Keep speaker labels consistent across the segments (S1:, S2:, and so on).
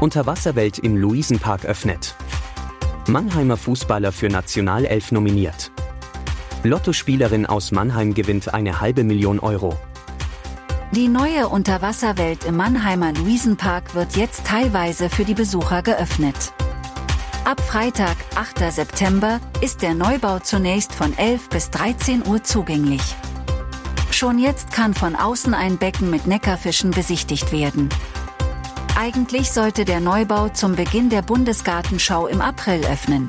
S1: Unterwasserwelt im Luisenpark öffnet. Mannheimer Fußballer für Nationalelf nominiert. Lottospielerin aus Mannheim gewinnt eine halbe Million Euro.
S2: Die neue Unterwasserwelt im Mannheimer Luisenpark wird jetzt teilweise für die Besucher geöffnet. Ab Freitag, 8. September, ist der Neubau zunächst von 11 bis 13 Uhr zugänglich. Schon jetzt kann von außen ein Becken mit Neckarfischen besichtigt werden. Eigentlich sollte der Neubau zum Beginn der Bundesgartenschau im April öffnen.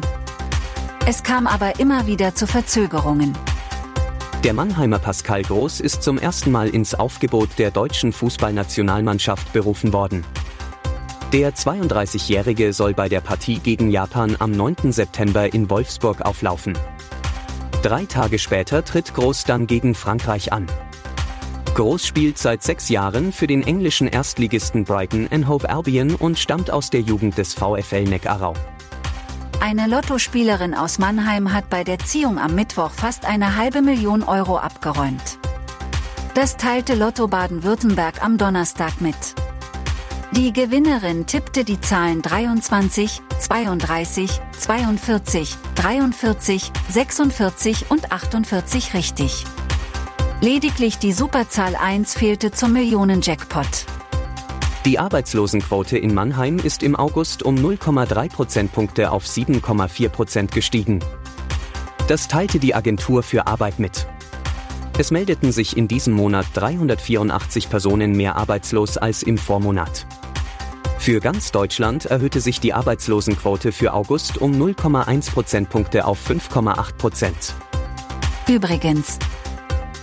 S2: Es kam aber immer wieder zu Verzögerungen.
S1: Der Mannheimer Pascal Groß ist zum ersten Mal ins Aufgebot der deutschen Fußballnationalmannschaft berufen worden. Der 32-Jährige soll bei der Partie gegen Japan am 9. September in Wolfsburg auflaufen. Drei Tage später tritt Groß dann gegen Frankreich an. Groß spielt seit sechs Jahren für den englischen Erstligisten Brighton and Hove Albion und stammt aus der Jugend des VfL Neckarau.
S2: Eine Lottospielerin aus Mannheim hat bei der Ziehung am Mittwoch fast eine halbe Million Euro abgeräumt. Das teilte Lotto Baden-Württemberg am Donnerstag mit. Die Gewinnerin tippte die Zahlen 23, 32, 42, 43, 46 und 48 richtig. Lediglich die Superzahl 1 fehlte zum Millionen-Jackpot.
S1: Die Arbeitslosenquote in Mannheim ist im August um 0,3 Prozentpunkte auf 7,4 Prozent gestiegen. Das teilte die Agentur für Arbeit mit. Es meldeten sich in diesem Monat 384 Personen mehr arbeitslos als im Vormonat. Für ganz Deutschland erhöhte sich die Arbeitslosenquote für August um 0,1 Prozentpunkte auf 5,8 Prozent.
S2: Übrigens,